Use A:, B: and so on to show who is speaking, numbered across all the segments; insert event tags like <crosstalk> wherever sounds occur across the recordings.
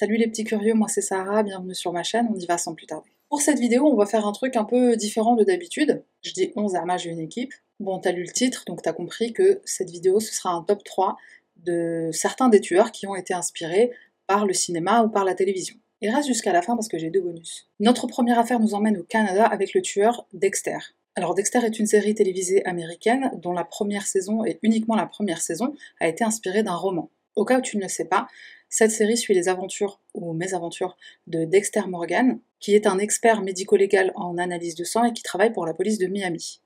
A: Salut les petits curieux, moi c'est Sarah, bienvenue sur ma chaîne, on y va sans plus tarder. Pour cette vidéo, on va faire un truc un peu différent de d'habitude. Je dis 11 Arma, j'ai une équipe. Bon, t'as lu le titre, donc t'as compris que cette vidéo, ce sera un top 3 de certains des tueurs qui ont été inspirés par le cinéma ou par la télévision. Et reste jusqu'à la fin parce que j'ai deux bonus. Notre première affaire nous emmène au Canada avec le tueur Dexter. Alors Dexter est une série télévisée américaine dont la première saison, et uniquement la première saison, a été inspirée d'un roman. Au cas où tu ne le sais pas, cette série suit les aventures ou mésaventures de Dexter Morgan, qui est un expert médico-légal en analyse de sang et qui travaille pour la police de Miami.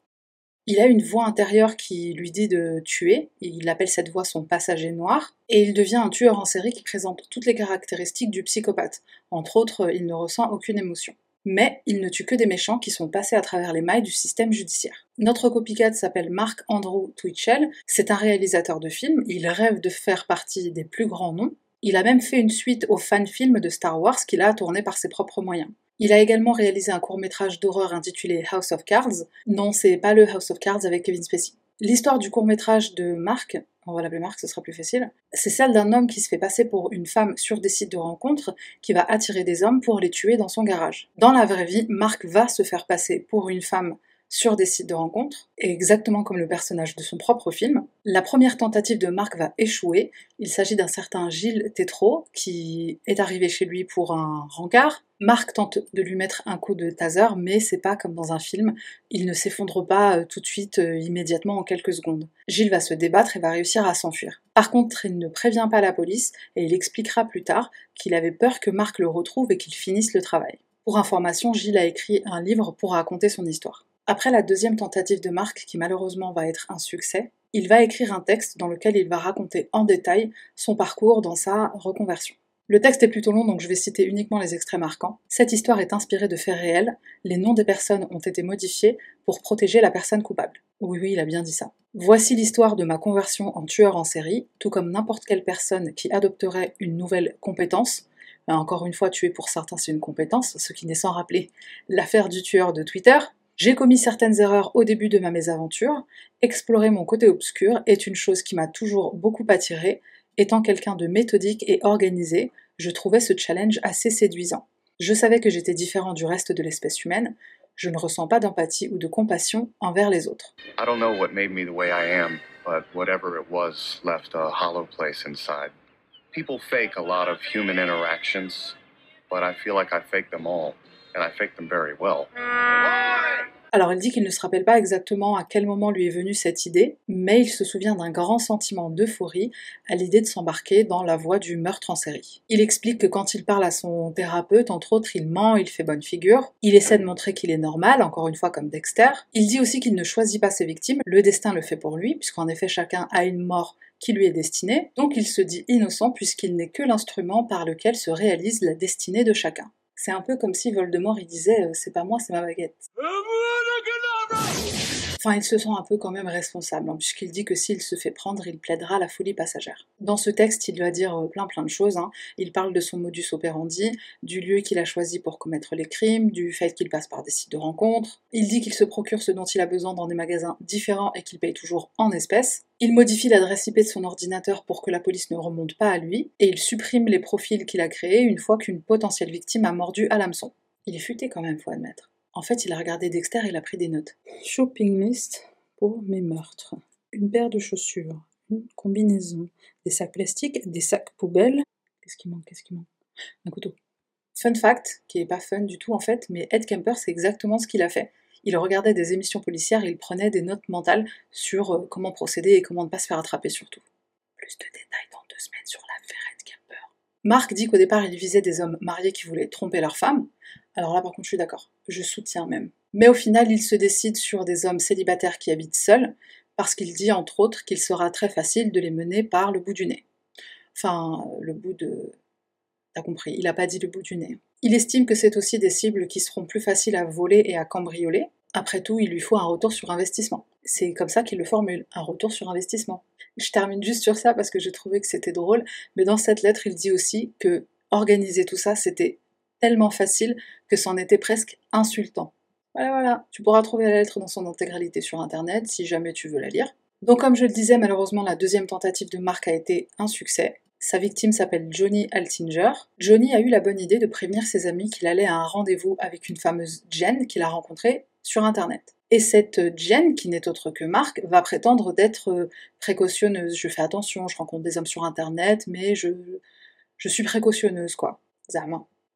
A: Il a une voix intérieure qui lui dit de tuer, il appelle cette voix son passager noir, et il devient un tueur en série qui présente toutes les caractéristiques du psychopathe. Entre autres, il ne ressent aucune émotion. Mais il ne tue que des méchants qui sont passés à travers les mailles du système judiciaire. Notre copycat s'appelle Mark Andrew Twitchell, c'est un réalisateur de films, il rêve de faire partie des plus grands noms, il a même fait une suite au fan-film de Star Wars qu'il a tourné par ses propres moyens. Il a également réalisé un court-métrage d'horreur intitulé House of Cards. Non, c'est pas le House of Cards avec Kevin Spacey. L'histoire du court-métrage de Mark, on va l'appeler Mark, ce sera plus facile, c'est celle d'un homme qui se fait passer pour une femme sur des sites de rencontres qui va attirer des hommes pour les tuer dans son garage. Dans la vraie vie, Mark va se faire passer pour une femme sur des sites de rencontres, exactement comme le personnage de son propre film. La première tentative de Marc va échouer. Il s'agit d'un certain Gilles Tétrault qui est arrivé chez lui pour un rencard. Marc tente de lui mettre un coup de taser, mais c'est pas comme dans un film. Il ne s'effondre pas euh, tout de suite, euh, immédiatement, en quelques secondes. Gilles va se débattre et va réussir à s'enfuir. Par contre, il ne prévient pas la police et il expliquera plus tard qu'il avait peur que Marc le retrouve et qu'il finisse le travail. Pour information, Gilles a écrit un livre pour raconter son histoire. Après la deuxième tentative de Marc, qui malheureusement va être un succès, il va écrire un texte dans lequel il va raconter en détail son parcours dans sa reconversion. Le texte est plutôt long, donc je vais citer uniquement les extraits marquants. Cette histoire est inspirée de faits réels. Les noms des personnes ont été modifiés pour protéger la personne coupable. Oui, oui, il a bien dit ça. Voici l'histoire de ma conversion en tueur en série, tout comme n'importe quelle personne qui adopterait une nouvelle compétence. Mais encore une fois, tuer pour certains, c'est une compétence, ce qui n'est sans rappeler l'affaire du tueur de Twitter, j'ai commis certaines erreurs au début de ma mésaventure. Explorer mon côté obscur est une chose qui m'a toujours beaucoup attiré. Étant quelqu'un de méthodique et organisé, je trouvais ce challenge assez séduisant. Je savais que j'étais différent du reste de l'espèce humaine. Je ne ressens pas d'empathie ou de compassion envers les autres.
B: I don't know what made me the way I am, but whatever it was left a hollow place inside. People fake a lot of human interactions, but I feel like I fake them all,
A: Alors il dit qu'il ne se rappelle pas exactement à quel moment lui est venue cette idée, mais il se souvient d'un grand sentiment d'euphorie à l'idée de s'embarquer dans la voie du meurtre en série. Il explique que quand il parle à son thérapeute, entre autres, il ment, il fait bonne figure, il essaie de montrer qu'il est normal, encore une fois comme Dexter. Il dit aussi qu'il ne choisit pas ses victimes, le destin le fait pour lui, puisqu'en effet chacun a une mort qui lui est destinée, donc il se dit innocent puisqu'il n'est que l'instrument par lequel se réalise la destinée de chacun. C'est un peu comme si Voldemort il disait euh, c'est pas moi, c'est ma baguette. Enfin, il se sent un peu quand même responsable, hein, puisqu'il dit que s'il se fait prendre, il plaidera la folie passagère. Dans ce texte, il doit dire euh, plein plein de choses. Hein. Il parle de son modus operandi, du lieu qu'il a choisi pour commettre les crimes, du fait qu'il passe par des sites de rencontres. Il dit qu'il se procure ce dont il a besoin dans des magasins différents et qu'il paye toujours en espèces. Il modifie l'adresse IP de son ordinateur pour que la police ne remonte pas à lui, et il supprime les profils qu'il a créés une fois qu'une potentielle victime a mordu à l'hameçon. Il est futé quand même, faut admettre. En fait, il a regardé Dexter et il a pris des notes. Shopping list pour mes meurtres. Une paire de chaussures, une combinaison, des sacs plastiques, des sacs poubelles. Qu'est-ce qui manque Qu'est-ce qui manque? Un couteau. Fun fact, qui est pas fun du tout en fait, mais Ed Kemper, c'est exactement ce qu'il a fait. Il regardait des émissions policières et il prenait des notes mentales sur euh, comment procéder et comment ne pas se faire attraper surtout. Plus de détails dans deux semaines sur l'affaire Ed Kemper. Marc dit qu'au départ il visait des hommes mariés qui voulaient tromper leur femme. Alors là par contre je suis d'accord je soutiens même. Mais au final, il se décide sur des hommes célibataires qui habitent seuls, parce qu'il dit entre autres qu'il sera très facile de les mener par le bout du nez. Enfin, le bout de... T'as compris, il n'a pas dit le bout du nez. Il estime que c'est aussi des cibles qui seront plus faciles à voler et à cambrioler. Après tout, il lui faut un retour sur investissement. C'est comme ça qu'il le formule, un retour sur investissement. Je termine juste sur ça parce que j'ai trouvé que c'était drôle, mais dans cette lettre, il dit aussi que organiser tout ça, c'était tellement facile que c'en était presque insultant. Voilà, voilà, tu pourras trouver la lettre dans son intégralité sur internet si jamais tu veux la lire. Donc comme je le disais, malheureusement la deuxième tentative de Marc a été un succès. Sa victime s'appelle Johnny Altinger. Johnny a eu la bonne idée de prévenir ses amis qu'il allait à un rendez-vous avec une fameuse Jen qu'il a rencontrée sur Internet. Et cette Jen, qui n'est autre que Marc, va prétendre d'être précautionneuse. Je fais attention, je rencontre des hommes sur Internet, mais je, je suis précautionneuse, quoi.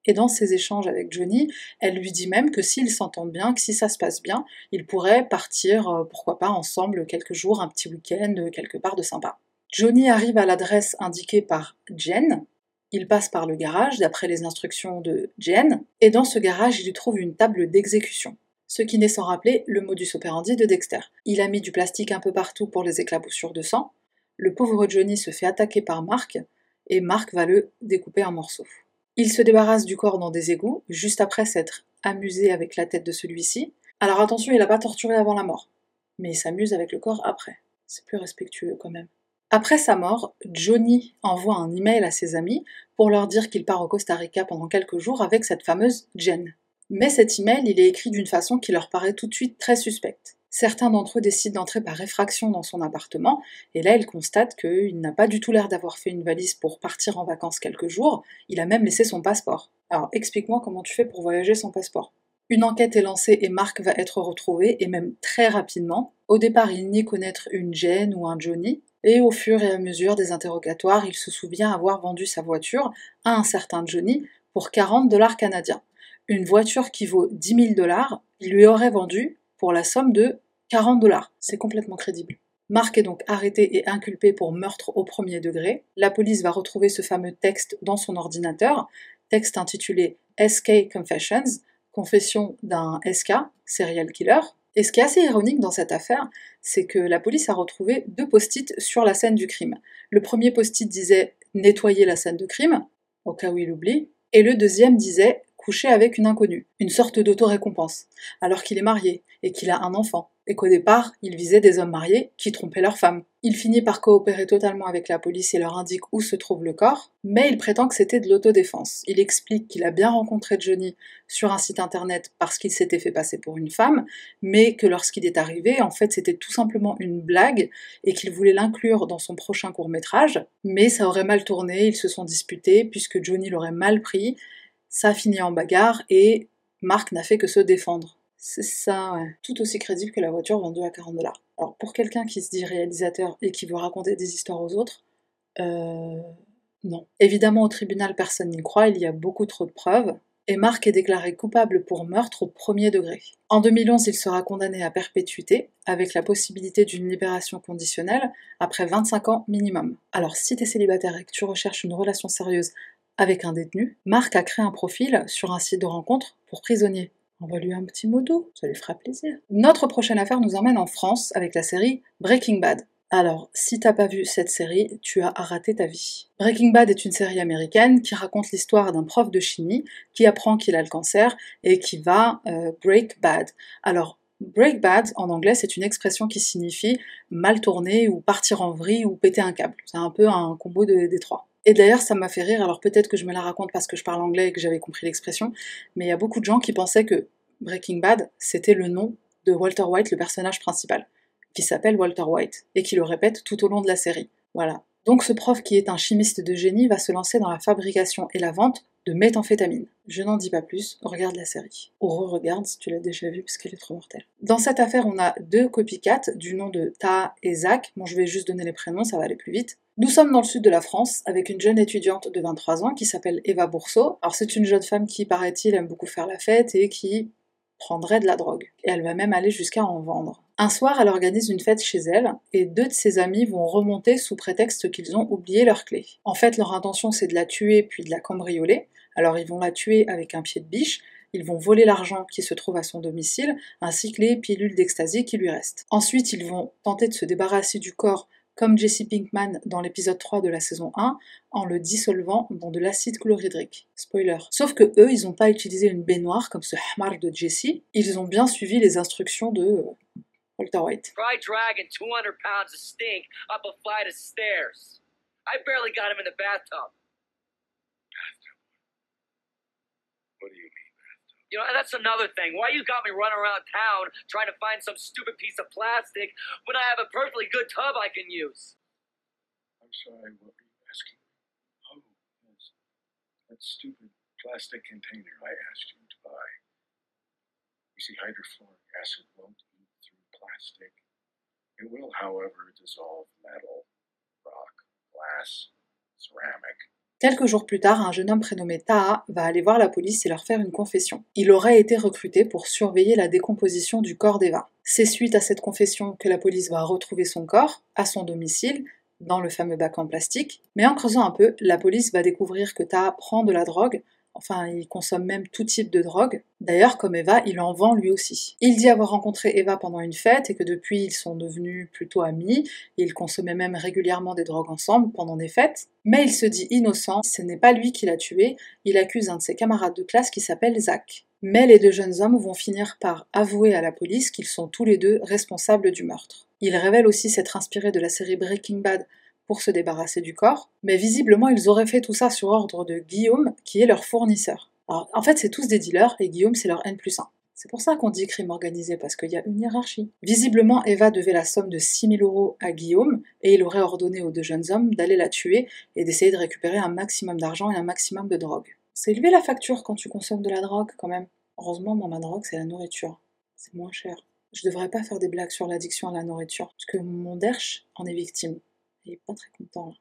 A: Et dans ses échanges avec Johnny, elle lui dit même que s'ils s'entendent bien, que si ça se passe bien, ils pourraient partir, euh, pourquoi pas, ensemble quelques jours, un petit week-end, euh, quelque part de sympa. Johnny arrive à l'adresse indiquée par Jen. Il passe par le garage, d'après les instructions de Jen, et dans ce garage, il y trouve une table d'exécution. Ce qui n'est sans rappeler le modus operandi de Dexter. Il a mis du plastique un peu partout pour les éclaboussures de sang. Le pauvre Johnny se fait attaquer par Mark, et Mark va le découper en morceaux. Il se débarrasse du corps dans des égouts, juste après s'être amusé avec la tête de celui-ci. Alors attention, il n'a pas torturé avant la mort, mais il s'amuse avec le corps après. C'est plus respectueux quand même. Après sa mort, Johnny envoie un email à ses amis pour leur dire qu'il part au Costa Rica pendant quelques jours avec cette fameuse Jen. Mais cet email, il est écrit d'une façon qui leur paraît tout de suite très suspecte. Certains d'entre eux décident d'entrer par effraction dans son appartement, et là ils constatent qu'il n'a pas du tout l'air d'avoir fait une valise pour partir en vacances quelques jours, il a même laissé son passeport. Alors explique-moi comment tu fais pour voyager sans passeport. Une enquête est lancée et Marc va être retrouvé, et même très rapidement. Au départ, il nie connaître une Jane ou un Johnny, et au fur et à mesure des interrogatoires, il se souvient avoir vendu sa voiture à un certain Johnny pour 40 dollars canadiens. Une voiture qui vaut 10 000 dollars, il lui aurait vendu pour la somme de 40 dollars. C'est complètement crédible. Marc est donc arrêté et inculpé pour meurtre au premier degré. La police va retrouver ce fameux texte dans son ordinateur, texte intitulé SK Confessions, confession d'un SK, serial killer. Et ce qui est assez ironique dans cette affaire, c'est que la police a retrouvé deux post-it sur la scène du crime. Le premier post-it disait nettoyer la scène de crime, au cas où il oublie, et le deuxième disait avec une inconnue, une sorte d'auto-récompense, alors qu'il est marié et qu'il a un enfant, et qu'au départ, il visait des hommes mariés qui trompaient leurs femmes. Il finit par coopérer totalement avec la police et leur indique où se trouve le corps, mais il prétend que c'était de l'autodéfense. Il explique qu'il a bien rencontré Johnny sur un site internet parce qu'il s'était fait passer pour une femme, mais que lorsqu'il est arrivé, en fait, c'était tout simplement une blague et qu'il voulait l'inclure dans son prochain court métrage, mais ça aurait mal tourné, ils se sont disputés puisque Johnny l'aurait mal pris ça a fini en bagarre et Marc n'a fait que se défendre. C'est ça. Tout aussi crédible que la voiture vendue à 40 dollars. Alors pour quelqu'un qui se dit réalisateur et qui veut raconter des histoires aux autres, euh, non. Évidemment, au tribunal, personne n'y croit, il y a beaucoup trop de preuves, et Marc est déclaré coupable pour meurtre au premier degré. En 2011, il sera condamné à perpétuité, avec la possibilité d'une libération conditionnelle après 25 ans minimum. Alors si t'es célibataire et que tu recherches une relation sérieuse avec un détenu, Marc a créé un profil sur un site de rencontre pour prisonniers. Envoie-lui un petit mot doux, ça lui fera plaisir. Notre prochaine affaire nous emmène en France avec la série Breaking Bad. Alors, si t'as pas vu cette série, tu as raté ta vie. Breaking Bad est une série américaine qui raconte l'histoire d'un prof de chimie qui apprend qu'il a le cancer et qui va euh, break bad. Alors, break bad en anglais, c'est une expression qui signifie mal tourner ou partir en vrille ou péter un câble. C'est un peu un combo des trois. Et d'ailleurs, ça m'a fait rire, alors peut-être que je me la raconte parce que je parle anglais et que j'avais compris l'expression, mais il y a beaucoup de gens qui pensaient que Breaking Bad, c'était le nom de Walter White, le personnage principal, qui s'appelle Walter White, et qui le répète tout au long de la série. Voilà. Donc ce prof qui est un chimiste de génie va se lancer dans la fabrication et la vente de méthamphétamine. Je n'en dis pas plus, regarde la série. Ou re-regarde si tu l'as déjà vue parce qu'elle est trop mortelle. Dans cette affaire, on a deux copycats du nom de Ta et Zach. Bon, je vais juste donner les prénoms, ça va aller plus vite. Nous sommes dans le sud de la France avec une jeune étudiante de 23 ans qui s'appelle Eva Bourseau. Alors c'est une jeune femme qui, paraît-il, aime beaucoup faire la fête et qui prendrait de la drogue. Et elle va même aller jusqu'à en vendre. Un soir, elle organise une fête chez elle et deux de ses amis vont remonter sous prétexte qu'ils ont oublié leurs clés. En fait, leur intention c'est de la tuer puis de la cambrioler. Alors ils vont la tuer avec un pied de biche, ils vont voler l'argent qui se trouve à son domicile, ainsi que les pilules d'ecstasy qui lui restent. Ensuite, ils vont tenter de se débarrasser du corps comme Jesse Pinkman dans l'épisode 3 de la saison 1, en le dissolvant dans de l'acide chlorhydrique. Spoiler. Sauf que eux, ils n'ont pas utilisé une baignoire comme ce hamar de Jesse, ils ont bien suivi les instructions de euh, Walter White.
C: Dragging 200 pounds of stink up a flight of stairs. I barely got him in the bathtub.
B: You
C: know, that's another thing. Why you got me running around town trying to find some stupid piece of plastic when I have a perfectly good tub I can use?
B: I'm sorry, what were you asking? Oh, yes.
D: That stupid plastic container I asked you to buy. You see, hydrofluoric acid won't eat through plastic. It will, however, dissolve metal, rock, glass, ceramic.
A: Quelques jours plus tard, un jeune homme prénommé Taha va aller voir la police et leur faire une confession. Il aurait été recruté pour surveiller la décomposition du corps d'Eva. C'est suite à cette confession que la police va retrouver son corps à son domicile, dans le fameux bac en plastique. Mais en creusant un peu, la police va découvrir que Taha prend de la drogue, Enfin, il consomme même tout type de drogue. D'ailleurs, comme Eva, il en vend lui aussi. Il dit avoir rencontré Eva pendant une fête et que depuis ils sont devenus plutôt amis. Ils consommaient même régulièrement des drogues ensemble pendant des fêtes. Mais il se dit innocent, ce n'est pas lui qui l'a tué, il accuse un de ses camarades de classe qui s'appelle Zach. Mais les deux jeunes hommes vont finir par avouer à la police qu'ils sont tous les deux responsables du meurtre. Ils révèlent aussi s'être inspirés de la série Breaking Bad pour se débarrasser du corps, mais visiblement ils auraient fait tout ça sur ordre de Guillaume, qui est leur fournisseur. Alors, en fait, c'est tous des dealers, et Guillaume, c'est leur N plus 1. C'est pour ça qu'on dit crime organisé, parce qu'il y a une hiérarchie. Visiblement, Eva devait la somme de 6000 euros à Guillaume, et il aurait ordonné aux deux jeunes hommes d'aller la tuer et d'essayer de récupérer un maximum d'argent et un maximum de drogue. C'est élevé la facture quand tu consommes de la drogue, quand même. Heureusement, moi, ma drogue, c'est la nourriture. C'est moins cher. Je devrais pas faire des blagues sur l'addiction à la nourriture, parce que mon derche en est victime pas très content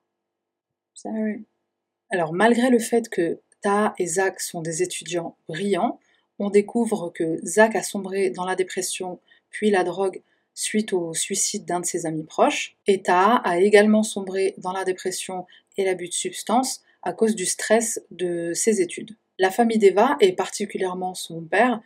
A: Alors, malgré le fait que Ta et Zach sont des étudiants brillants, on découvre que Zach a sombré dans la dépression puis la drogue suite au suicide d'un de ses amis proches, et Ta a également sombré dans la dépression et l'abus de substances à cause du stress de ses études. La famille d'Eva, et particulièrement son père,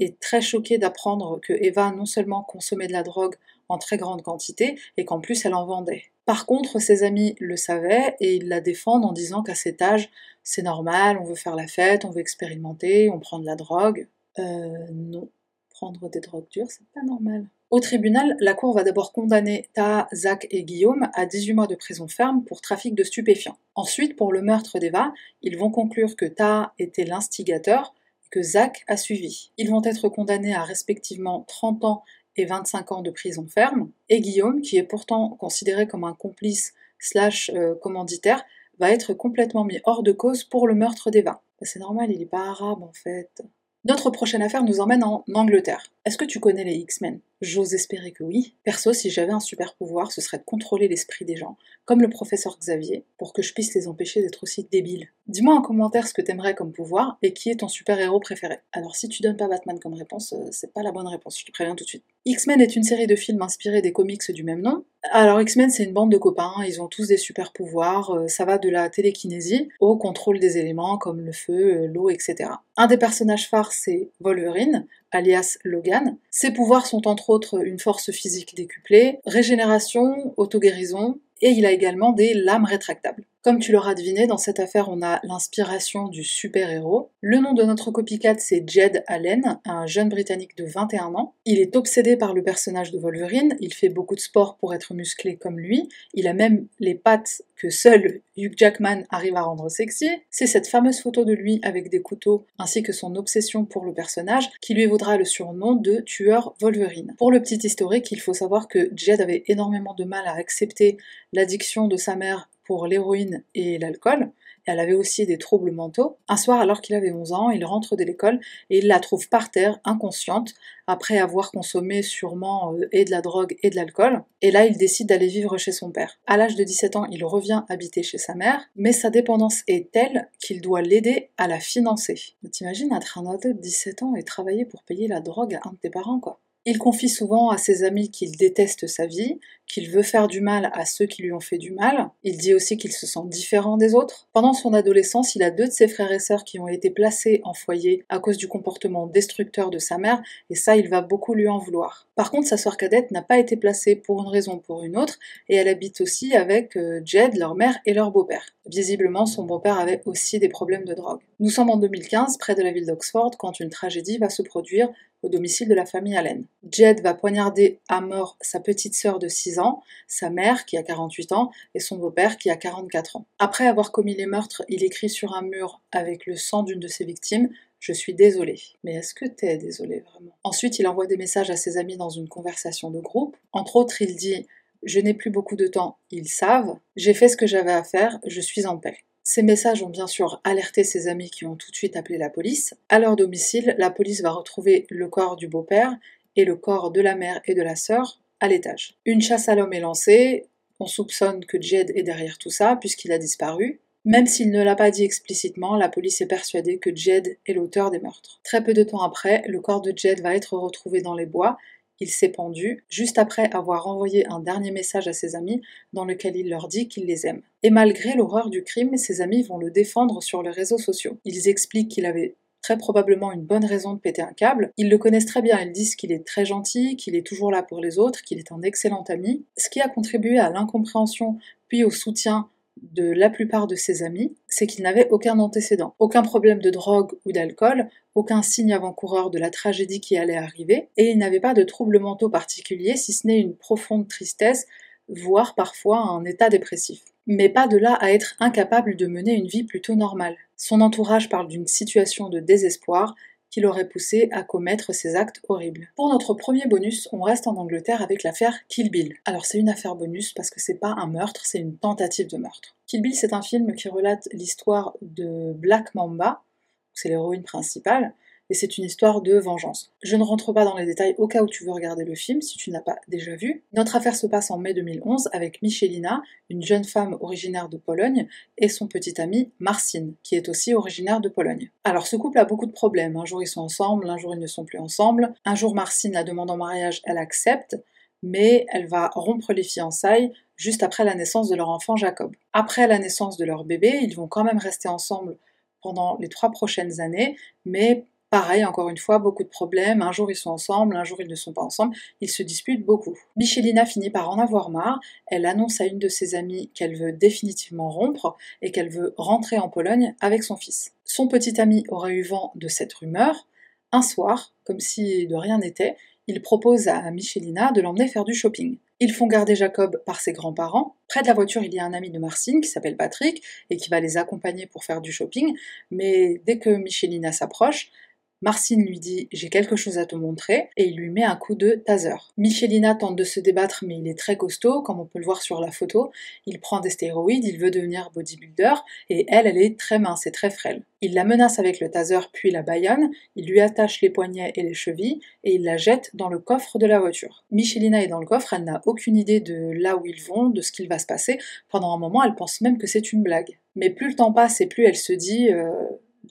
A: est très choquée d'apprendre que Eva non seulement consommait de la drogue en très grande quantité, et qu'en plus elle en vendait. Par contre, ses amis le savaient et ils la défendent en disant qu'à cet âge, c'est normal, on veut faire la fête, on veut expérimenter, on prend de la drogue. Euh, non, prendre des drogues dures, c'est pas normal. Au tribunal, la cour va d'abord condamner Ta, Zach et Guillaume à 18 mois de prison ferme pour trafic de stupéfiants. Ensuite, pour le meurtre d'Eva, ils vont conclure que Ta était l'instigateur et que Zach a suivi. Ils vont être condamnés à respectivement 30 ans et 25 ans de prison ferme, et Guillaume, qui est pourtant considéré comme un complice slash euh, commanditaire, va être complètement mis hors de cause pour le meurtre d'Eva. Bah, c'est normal, il n'est pas arabe en fait. Notre prochaine affaire nous emmène en Angleterre. Est-ce que tu connais les X-Men? J'ose espérer que oui. Perso, si j'avais un super pouvoir, ce serait de contrôler l'esprit des gens, comme le professeur Xavier, pour que je puisse les empêcher d'être aussi débiles. Dis-moi en commentaire ce que t'aimerais comme pouvoir et qui est ton super-héros préféré. Alors si tu donnes pas Batman comme réponse, euh, c'est pas la bonne réponse, je te préviens tout de suite. X-Men est une série de films inspirés des comics du même nom. Alors X-Men c'est une bande de copains, ils ont tous des super pouvoirs, euh, ça va de la télékinésie au contrôle des éléments comme le feu, euh, l'eau, etc. Un des personnages phares c'est Wolverine, alias Logan. Ses pouvoirs sont entre autres une force physique décuplée, régénération, auto-guérison, et il a également des lames rétractables. Comme tu l'auras deviné, dans cette affaire, on a l'inspiration du super-héros. Le nom de notre copycat, c'est Jed Allen, un jeune Britannique de 21 ans. Il est obsédé par le personnage de Wolverine, il fait beaucoup de sport pour être musclé comme lui, il a même les pattes que seul Hugh Jackman arrive à rendre sexy. C'est cette fameuse photo de lui avec des couteaux, ainsi que son obsession pour le personnage, qui lui vaudra le surnom de tueur Wolverine. Pour le petit historique, il faut savoir que Jed avait énormément de mal à accepter l'addiction de sa mère pour l'héroïne et l'alcool. Elle avait aussi des troubles mentaux. Un soir, alors qu'il avait 11 ans, il rentre de l'école et il la trouve par terre, inconsciente, après avoir consommé sûrement euh, et de la drogue et de l'alcool. Et là, il décide d'aller vivre chez son père. À l'âge de 17 ans, il revient habiter chez sa mère, mais sa dépendance est telle qu'il doit l'aider à la financer. T'imagines être un ado de 17 ans et travailler pour payer la drogue à un de tes parents, quoi. Il confie souvent à ses amis qu'il déteste sa vie, qu'il veut faire du mal à ceux qui lui ont fait du mal. Il dit aussi qu'il se sent différent des autres. Pendant son adolescence, il a deux de ses frères et sœurs qui ont été placés en foyer à cause du comportement destructeur de sa mère, et ça, il va beaucoup lui en vouloir. Par contre, sa sœur cadette n'a pas été placée pour une raison ou pour une autre, et elle habite aussi avec euh, Jed, leur mère et leur beau-père. Visiblement, son beau-père avait aussi des problèmes de drogue. Nous sommes en 2015, près de la ville d'Oxford, quand une tragédie va se produire au domicile de la famille Allen. Jed va poignarder à mort sa petite sœur de 6 ans, sa mère qui a 48 ans et son beau-père qui a 44 ans. Après avoir commis les meurtres, il écrit sur un mur avec le sang d'une de ses victimes je suis désolé. Mais est-ce que t'es désolé vraiment? Ensuite, il envoie des messages à ses amis dans une conversation de groupe. Entre autres, il dit Je n'ai plus beaucoup de temps, ils savent. J'ai fait ce que j'avais à faire, je suis en paix. Ces messages ont bien sûr alerté ses amis qui ont tout de suite appelé la police. À leur domicile, la police va retrouver le corps du beau-père et le corps de la mère et de la sœur à l'étage. Une chasse à l'homme est lancée, on soupçonne que Jed est derrière tout ça puisqu'il a disparu. Même s'il ne l'a pas dit explicitement, la police est persuadée que Jed est l'auteur des meurtres. Très peu de temps après, le corps de Jed va être retrouvé dans les bois. Il s'est pendu, juste après avoir envoyé un dernier message à ses amis dans lequel il leur dit qu'il les aime. Et malgré l'horreur du crime, ses amis vont le défendre sur les réseaux sociaux. Ils expliquent qu'il avait très probablement une bonne raison de péter un câble. Ils le connaissent très bien, ils disent qu'il est très gentil, qu'il est toujours là pour les autres, qu'il est un excellent ami, ce qui a contribué à l'incompréhension puis au soutien de la plupart de ses amis, c'est qu'il n'avait aucun antécédent, aucun problème de drogue ou d'alcool, aucun signe avant-coureur de la tragédie qui allait arriver, et il n'avait pas de troubles mentaux particuliers, si ce n'est une profonde tristesse, voire parfois un état dépressif. Mais pas de là à être incapable de mener une vie plutôt normale. Son entourage parle d'une situation de désespoir qui l'aurait poussé à commettre ces actes horribles. Pour notre premier bonus, on reste en Angleterre avec l'affaire Kill Bill. Alors c'est une affaire bonus parce que c'est pas un meurtre, c'est une tentative de meurtre. Kill Bill, c'est un film qui relate l'histoire de Black Mamba, c'est l'héroïne principale, et c'est une histoire de vengeance. Je ne rentre pas dans les détails au cas où tu veux regarder le film si tu n'as pas déjà vu. Notre affaire se passe en mai 2011 avec Michelina, une jeune femme originaire de Pologne, et son petit ami Marcin, qui est aussi originaire de Pologne. Alors ce couple a beaucoup de problèmes. Un jour ils sont ensemble, un jour ils ne sont plus ensemble. Un jour Marcin la demande en mariage, elle accepte, mais elle va rompre les fiançailles juste après la naissance de leur enfant Jacob. Après la naissance de leur bébé, ils vont quand même rester ensemble pendant les trois prochaines années, mais Pareil, encore une fois, beaucoup de problèmes. Un jour ils sont ensemble, un jour ils ne sont pas ensemble. Ils se disputent beaucoup. Michelina finit par en avoir marre. Elle annonce à une de ses amies qu'elle veut définitivement rompre et qu'elle veut rentrer en Pologne avec son fils. Son petit ami aurait eu vent de cette rumeur. Un soir, comme si de rien n'était, il propose à Michelina de l'emmener faire du shopping. Ils font garder Jacob par ses grands-parents. Près de la voiture, il y a un ami de Marcine qui s'appelle Patrick et qui va les accompagner pour faire du shopping. Mais dès que Michelina s'approche, Marcine lui dit J'ai quelque chose à te montrer et il lui met un coup de taser. Michelina tente de se débattre mais il est très costaud, comme on peut le voir sur la photo. Il prend des stéroïdes, il veut devenir bodybuilder et elle, elle est très mince et très frêle. Il la menace avec le taser puis la baïonne, il lui attache les poignets et les chevilles et il la jette dans le coffre de la voiture. Michelina est dans le coffre, elle n'a aucune idée de là où ils vont, de ce qu'il va se passer. Pendant un moment, elle pense même que c'est une blague. Mais plus le temps passe et plus elle se dit euh,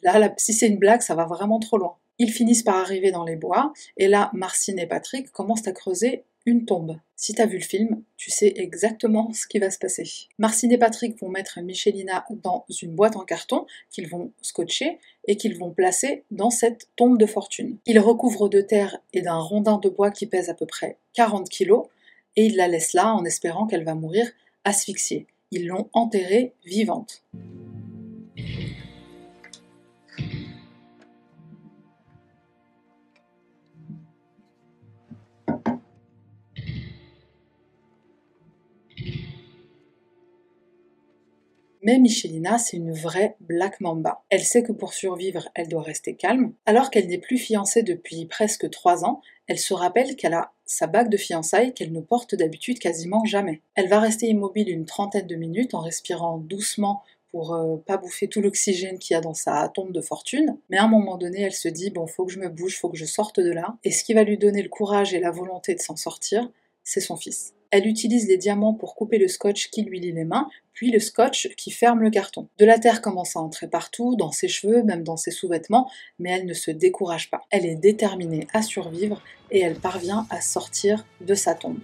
A: Là, si c'est une blague, ça va vraiment trop loin. Ils finissent par arriver dans les bois, et là, Marcine et Patrick commencent à creuser une tombe. Si t'as vu le film, tu sais exactement ce qui va se passer. Marcine et Patrick vont mettre Michelina dans une boîte en carton qu'ils vont scotcher et qu'ils vont placer dans cette tombe de fortune. Ils recouvrent de terre et d'un rondin de bois qui pèse à peu près 40 kilos et ils la laissent là en espérant qu'elle va mourir asphyxiée. Ils l'ont enterrée vivante. Mais Michelina, c'est une vraie Black Mamba. Elle sait que pour survivre, elle doit rester calme. Alors qu'elle n'est plus fiancée depuis presque trois ans, elle se rappelle qu'elle a sa bague de fiançailles qu'elle ne porte d'habitude quasiment jamais. Elle va rester immobile une trentaine de minutes en respirant doucement pour euh, pas bouffer tout l'oxygène qu'il y a dans sa tombe de fortune. Mais à un moment donné, elle se dit bon, faut que je me bouge, faut que je sorte de là. Et ce qui va lui donner le courage et la volonté de s'en sortir, c'est son fils. Elle utilise les diamants pour couper le scotch qui lui lie les mains, puis le scotch qui ferme le carton. De la terre commence à entrer partout, dans ses cheveux, même dans ses sous-vêtements, mais elle ne se décourage pas. Elle est déterminée à survivre et elle parvient à sortir de sa tombe.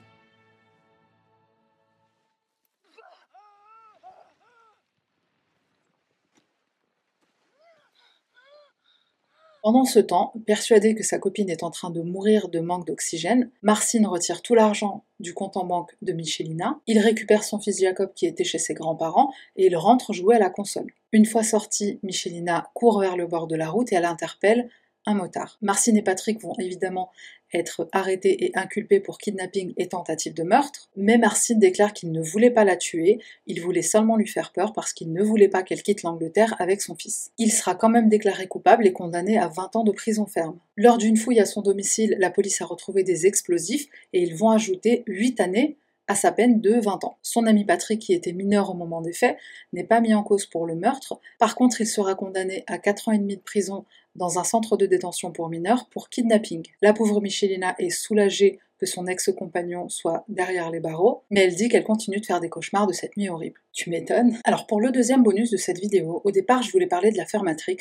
A: Pendant ce temps, persuadée que sa copine est en train de mourir de manque d'oxygène, Marcine retire tout l'argent du compte en banque de Michelina, il récupère son fils Jacob qui était chez ses grands-parents et il rentre jouer à la console. Une fois sorti, Michelina court vers le bord de la route et elle interpelle un motard. Marcine et Patrick vont évidemment être arrêtés et inculpés pour kidnapping et tentative de meurtre, mais Marcine déclare qu'il ne voulait pas la tuer, il voulait seulement lui faire peur parce qu'il ne voulait pas qu'elle quitte l'Angleterre avec son fils. Il sera quand même déclaré coupable et condamné à 20 ans de prison ferme. Lors d'une fouille à son domicile, la police a retrouvé des explosifs et ils vont ajouter 8 années à sa peine de 20 ans. Son ami Patrick, qui était mineur au moment des faits, n'est pas mis en cause pour le meurtre. Par contre, il sera condamné à 4 ans et demi de prison dans un centre de détention pour mineurs pour kidnapping. La pauvre Michelina est soulagée que son ex-compagnon soit derrière les barreaux, mais elle dit qu'elle continue de faire des cauchemars de cette nuit horrible. Tu m'étonnes Alors pour le deuxième bonus de cette vidéo, au départ je voulais parler de l'affaire Matrix,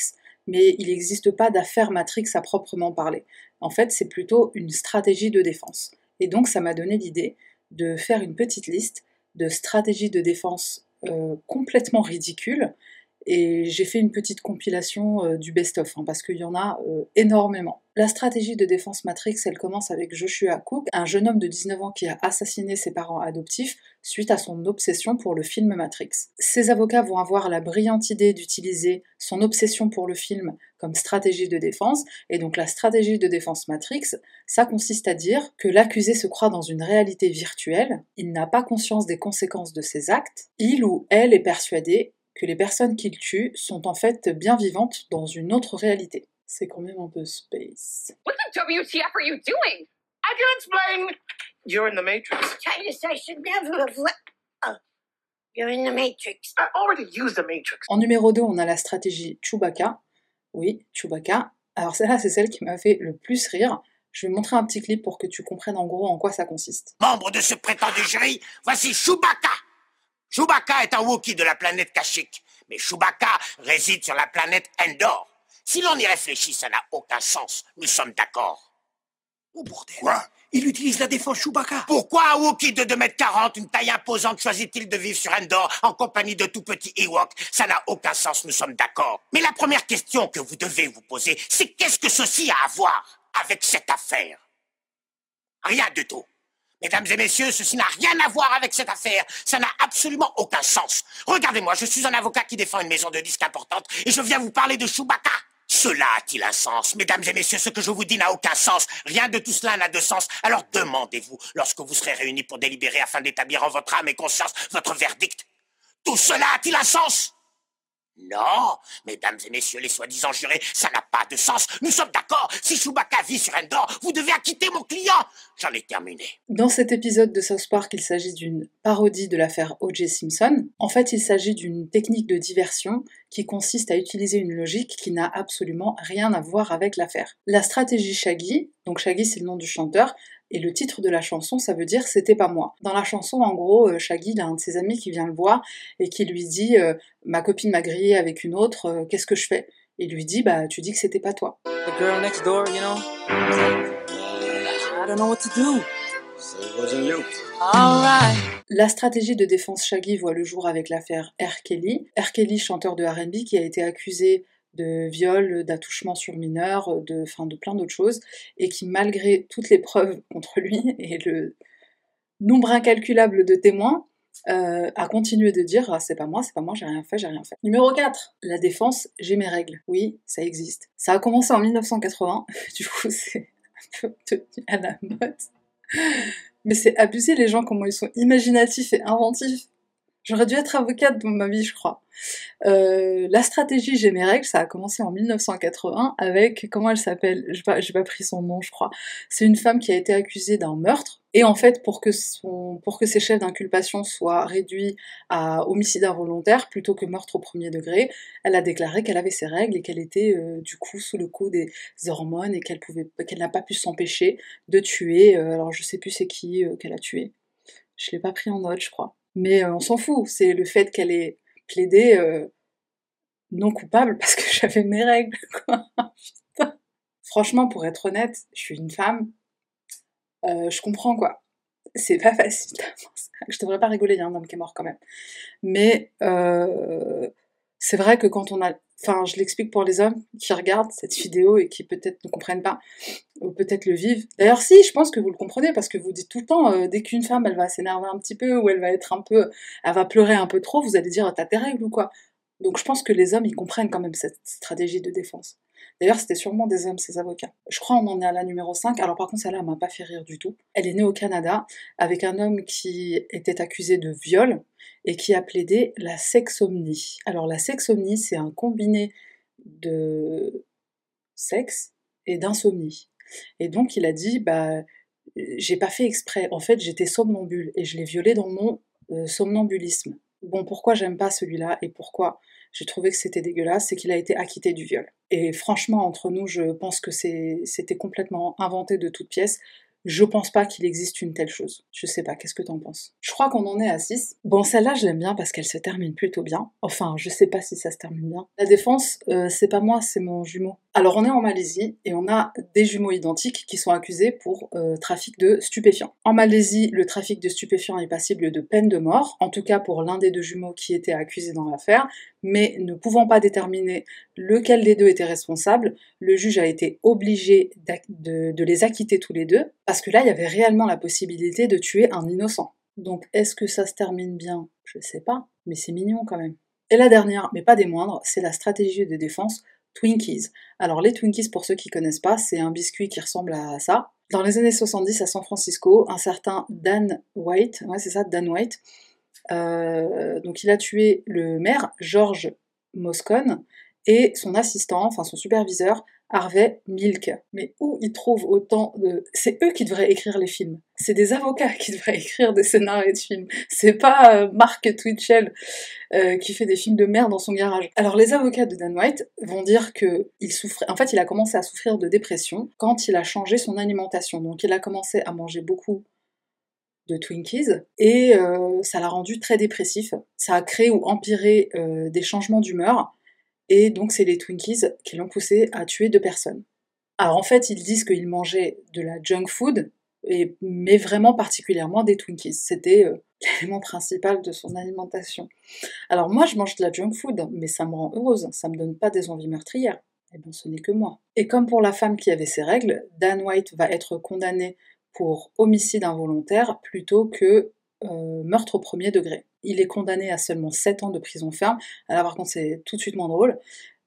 A: mais il n'existe pas d'affaire Matrix à proprement parler. En fait, c'est plutôt une stratégie de défense. Et donc ça m'a donné l'idée de faire une petite liste de stratégies de défense euh, complètement ridicules et j'ai fait une petite compilation euh, du best-of, hein, parce qu'il y en a euh, énormément. La stratégie de défense Matrix, elle commence avec Joshua Cook, un jeune homme de 19 ans qui a assassiné ses parents adoptifs suite à son obsession pour le film Matrix. Ses avocats vont avoir la brillante idée d'utiliser son obsession pour le film comme stratégie de défense, et donc la stratégie de défense Matrix, ça consiste à dire que l'accusé se croit dans une réalité virtuelle, il n'a pas conscience des conséquences de ses actes, il ou elle est persuadé que les personnes qu'il tue sont en fait bien vivantes dans une autre réalité. C'est quand même un peu space.
E: What the WTF are you doing?
C: I can explain. You're in the Matrix.
E: Titus, I should never have let. Oh, you're in the Matrix.
C: I already used the Matrix.
A: En numéro 2, on a la stratégie Chewbacca. Oui, Chewbacca. Alors celle-là, c'est celle qui m'a fait le plus rire. Je vais montrer un petit clip pour que tu comprennes en gros en quoi ça consiste.
F: Membre de ce prétendu jury, voici Chewbacca. Chewbacca est un Wookiee de la planète Kashyyyk, mais Chewbacca réside sur la planète Endor. Si l'on y réfléchit, ça n'a aucun sens. Nous sommes d'accord. Oh bordel.
G: Quoi? Il utilise la défense Chewbacca.
F: Pourquoi un Wookiee de 2m40, une taille imposante, choisit-il de vivre sur Endor en compagnie de tout petits Ewoks Ça n'a aucun sens, nous sommes d'accord. Mais la première question que vous devez vous poser, c'est qu'est-ce que ceci a à voir avec cette affaire? Rien du tout. Mesdames et messieurs, ceci n'a rien à voir avec cette affaire. Ça n'a absolument aucun sens. Regardez-moi, je suis un avocat qui défend une maison de disques importante et je viens vous parler de Chewbacca. Cela a-t-il un sens? Mesdames et messieurs, ce que je vous dis n'a aucun sens. Rien de tout cela n'a de sens. Alors demandez-vous, lorsque vous serez réunis pour délibérer afin d'établir en votre âme et conscience votre verdict, tout cela a-t-il un sens? Non, mesdames et messieurs les soi-disant jurés, ça n'a pas de sens. Nous sommes d'accord. Si Chewbacca vit sur Endor, vous devez acquitter mon client. J'en ai terminé.
A: Dans cet épisode de South Park, il s'agit d'une parodie de l'affaire O.J. Simpson. En fait, il s'agit d'une technique de diversion qui consiste à utiliser une logique qui n'a absolument rien à voir avec l'affaire. La stratégie Shaggy, donc Shaggy c'est le nom du chanteur, et le titre de la chanson, ça veut dire C'était pas moi. Dans la chanson, en gros, euh, Shaggy, il a un de ses amis qui vient le voir et qui lui dit euh, Ma copine m'a grillé avec une autre, euh, qu'est-ce que je fais? Il lui dit Bah, tu dis que c'était pas toi.
H: the girl next door, you know? I don't know what to do.
G: So it wasn't you.
H: Alright.
A: La stratégie de défense Shaggy voit le jour avec l'affaire R. Kelly. R. Kelly, chanteur de RB, qui a été accusé de viol, d'attouchement sur mineur, de, de plein d'autres choses, et qui, malgré toutes les preuves <laughs> contre lui et le nombre incalculable de témoins, euh, a continué de dire ah, c'est pas moi, c'est pas moi, j'ai rien fait, j'ai rien fait. Numéro 4, la défense, j'ai mes règles. Oui, ça existe. Ça a commencé en 1980, <laughs> du coup c'est un peu à la mode. Mais c'est abusé les gens, comment ils sont imaginatifs et inventifs. J'aurais dû être avocate dans ma vie, je crois. Euh, la stratégie J'ai mes règles, ça a commencé en 1980 avec, comment elle s'appelle? J'ai pas, pas pris son nom, je crois. C'est une femme qui a été accusée d'un meurtre. Et en fait, pour que, son, pour que ses chefs d'inculpation soient réduits à homicide involontaire plutôt que meurtre au premier degré, elle a déclaré qu'elle avait ses règles et qu'elle était euh, du coup sous le coup des hormones et qu'elle qu'elle n'a pas pu s'empêcher de tuer. euh, alors je sais plus c'est qui euh, qu'elle a tué. Je l'ai pas pris en note, je crois. Mais euh, on s'en fout. C'est le fait qu'elle ait plaidé euh, non coupable <laughs> parce que j'avais mes règles. Quoi. Franchement, pour être honnête, je suis une femme. Euh, je comprends quoi. C'est pas <laughs> facile. Je devrais pas rigoler, il y a un homme qui est mort quand même. Mais euh, c'est vrai que quand on a. Enfin, je l'explique pour les hommes qui regardent cette vidéo et qui peut-être ne comprennent pas, ou peut-être le vivent. D'ailleurs, si, je pense que vous le comprenez parce que vous dites tout le temps, euh, dès qu'une femme elle va s'énerver un petit peu ou elle va être un peu. Elle va pleurer un peu trop, vous allez dire t'as tes règles ou quoi? Donc je pense que les hommes ils comprennent quand même cette stratégie de défense. D'ailleurs, c'était sûrement des hommes, ces avocats. Je crois on en est à la numéro 5. Alors par contre, celle-là, elle m'a pas fait rire du tout. Elle est née au Canada avec un homme qui était accusé de viol et qui a plaidé la sexomnie. Alors la sexomnie, c'est un combiné de sexe et d'insomnie. Et donc il a dit, bah, j'ai pas fait exprès. En fait, j'étais somnambule et je l'ai violé dans mon euh, somnambulisme. Bon, pourquoi j'aime pas celui-là et pourquoi j'ai trouvé que c'était dégueulasse, c'est qu'il a été acquitté du viol. Et franchement, entre nous, je pense que c'était complètement inventé de toutes pièces. Je pense pas qu'il existe une telle chose. Je sais pas, qu'est-ce que t'en penses? Je crois qu'on en est à 6. Bon, celle-là, je l'aime bien parce qu'elle se termine plutôt bien. Enfin, je sais pas si ça se termine bien. La défense, euh, c'est pas moi, c'est mon jumeau. Alors, on est en Malaisie et on a des jumeaux identiques qui sont accusés pour euh, trafic de stupéfiants. En Malaisie, le trafic de stupéfiants est passible de peine de mort, en tout cas pour l'un des deux jumeaux qui était accusé dans l'affaire, mais ne pouvant pas déterminer lequel des deux était responsable, le juge a été obligé de, de les acquitter tous les deux, parce que là, il y avait réellement la possibilité de tuer un innocent. Donc, est-ce que ça se termine bien? Je sais pas, mais c'est mignon quand même. Et la dernière, mais pas des moindres, c'est la stratégie de défense Twinkies. Alors les Twinkies, pour ceux qui connaissent pas, c'est un biscuit qui ressemble à ça. Dans les années 70 à San Francisco, un certain Dan White, ouais c'est ça, Dan White, euh, donc il a tué le maire, George Moscone, et son assistant, enfin son superviseur, Harvey Milk. Mais où ils trouvent autant de... C'est eux qui devraient écrire les films. C'est des avocats <laughs> qui devraient écrire des scénarios de films. C'est pas euh, Mark Twitchell euh, qui fait des films de merde dans son garage. Alors les avocats de Dan White vont dire que il souffrait... En fait, il a commencé à souffrir de dépression quand il a changé son alimentation. Donc il a commencé à manger beaucoup de Twinkies et euh, ça l'a rendu très dépressif. Ça a créé ou empiré des changements d'humeur et donc c'est les Twinkies qui l'ont poussé à tuer deux personnes. Alors en fait, ils disent qu'ils mangeaient de la junk food, et, mais vraiment particulièrement des Twinkies. C'était euh, <laughs> l'élément principal de son alimentation. Alors moi, je mange de la junk food, mais ça me rend heureuse, ça me donne pas des envies meurtrières. Eh bien, ce n'est que moi. Et comme pour la femme qui avait ses règles, Dan White va être condamné pour homicide involontaire plutôt que euh, meurtre au premier degré. Il est condamné à seulement 7 ans de prison ferme. Alors par contre, c'est tout de suite moins drôle.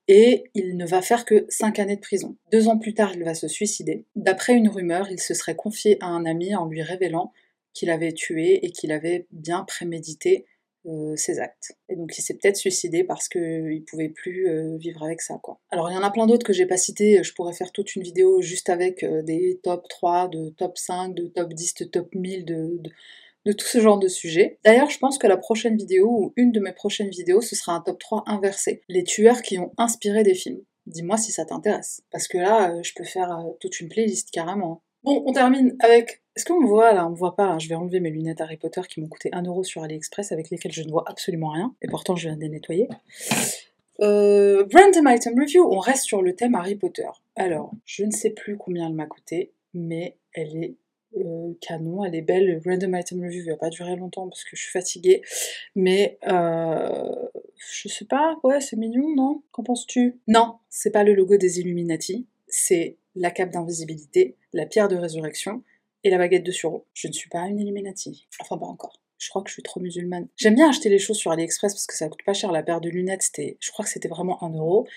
A: Et il ne va faire que 5 années de prison. Deux ans plus tard, il va se suicider. D'après une rumeur, il se serait confié à un ami en lui révélant qu'il avait tué et qu'il avait bien prémédité euh, ses actes. Et donc il s'est peut-être suicidé parce qu'il pouvait plus euh, vivre avec ça. Quoi. Alors il y en a plein d'autres que j'ai pas cités, je pourrais faire toute une vidéo juste avec des top 3, de top 5, de top 10, de top 1000, de de tout ce genre de sujet. D'ailleurs, je pense que la prochaine vidéo, ou une de mes prochaines vidéos, ce sera un top 3 inversé. Les tueurs qui ont inspiré des films. Dis-moi si ça t'intéresse. Parce que là, euh, je peux faire euh, toute une playlist carrément. Bon, on termine avec... Est-ce qu'on me voit là? On me voit pas, hein. je vais enlever mes lunettes Harry Potter qui m'ont coûté 1€ sur AliExpress avec lesquelles je ne vois absolument rien. Et pourtant, je viens de les nettoyer. Euh, Random Item Review, on reste sur le thème Harry Potter. Alors, je ne sais plus combien elle m'a coûté, mais elle est euh, canon, elle est belle. Le Random Item Review va pas durer longtemps parce que je suis fatiguée. Mais euh, je sais pas, ouais, c'est mignon, non? Qu'en penses-tu? Non, c'est pas le logo des Illuminati, c'est la cape d'invisibilité, la pierre de résurrection et la baguette de sureau. Je ne suis pas une Illuminati. Enfin, pas encore. Je crois que je suis trop musulmane. J'aime bien acheter les choses sur AliExpress parce que ça coûte pas cher. La paire de lunettes, c'était, je crois que c'était vraiment 1 euro.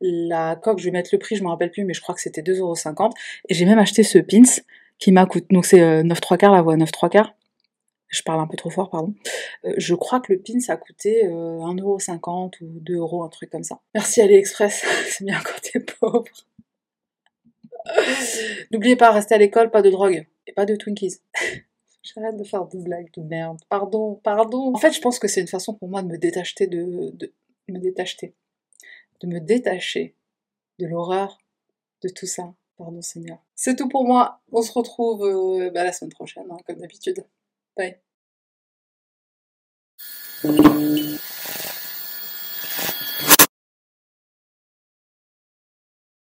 A: La coque, je vais mettre le prix, je me rappelle plus, mais je crois que c'était 2,50€. Et j'ai même acheté ce pins qui m'a coûté, donc c'est 9 euh, 3 quarts, la voix 9 3 quarts. Je parle un peu trop fort, pardon. Euh, je crois que le pin, ça a coûté 1,50€ euh, ou 2€, un truc comme ça. Merci AliExpress, <laughs> c'est bien quand t'es pauvre. <laughs> N'oubliez pas, rester à l'école, pas de drogue et pas de Twinkies. <laughs> J'arrête de faire des blagues de merde. Pardon, pardon. En fait, je pense que c'est une façon pour moi de me détacher de, de me détacher, de me détacher de l'horreur de tout ça. Pardon Seigneur. C'est tout pour moi. On se retrouve euh, bah, la semaine prochaine, hein, comme d'habitude. Bye.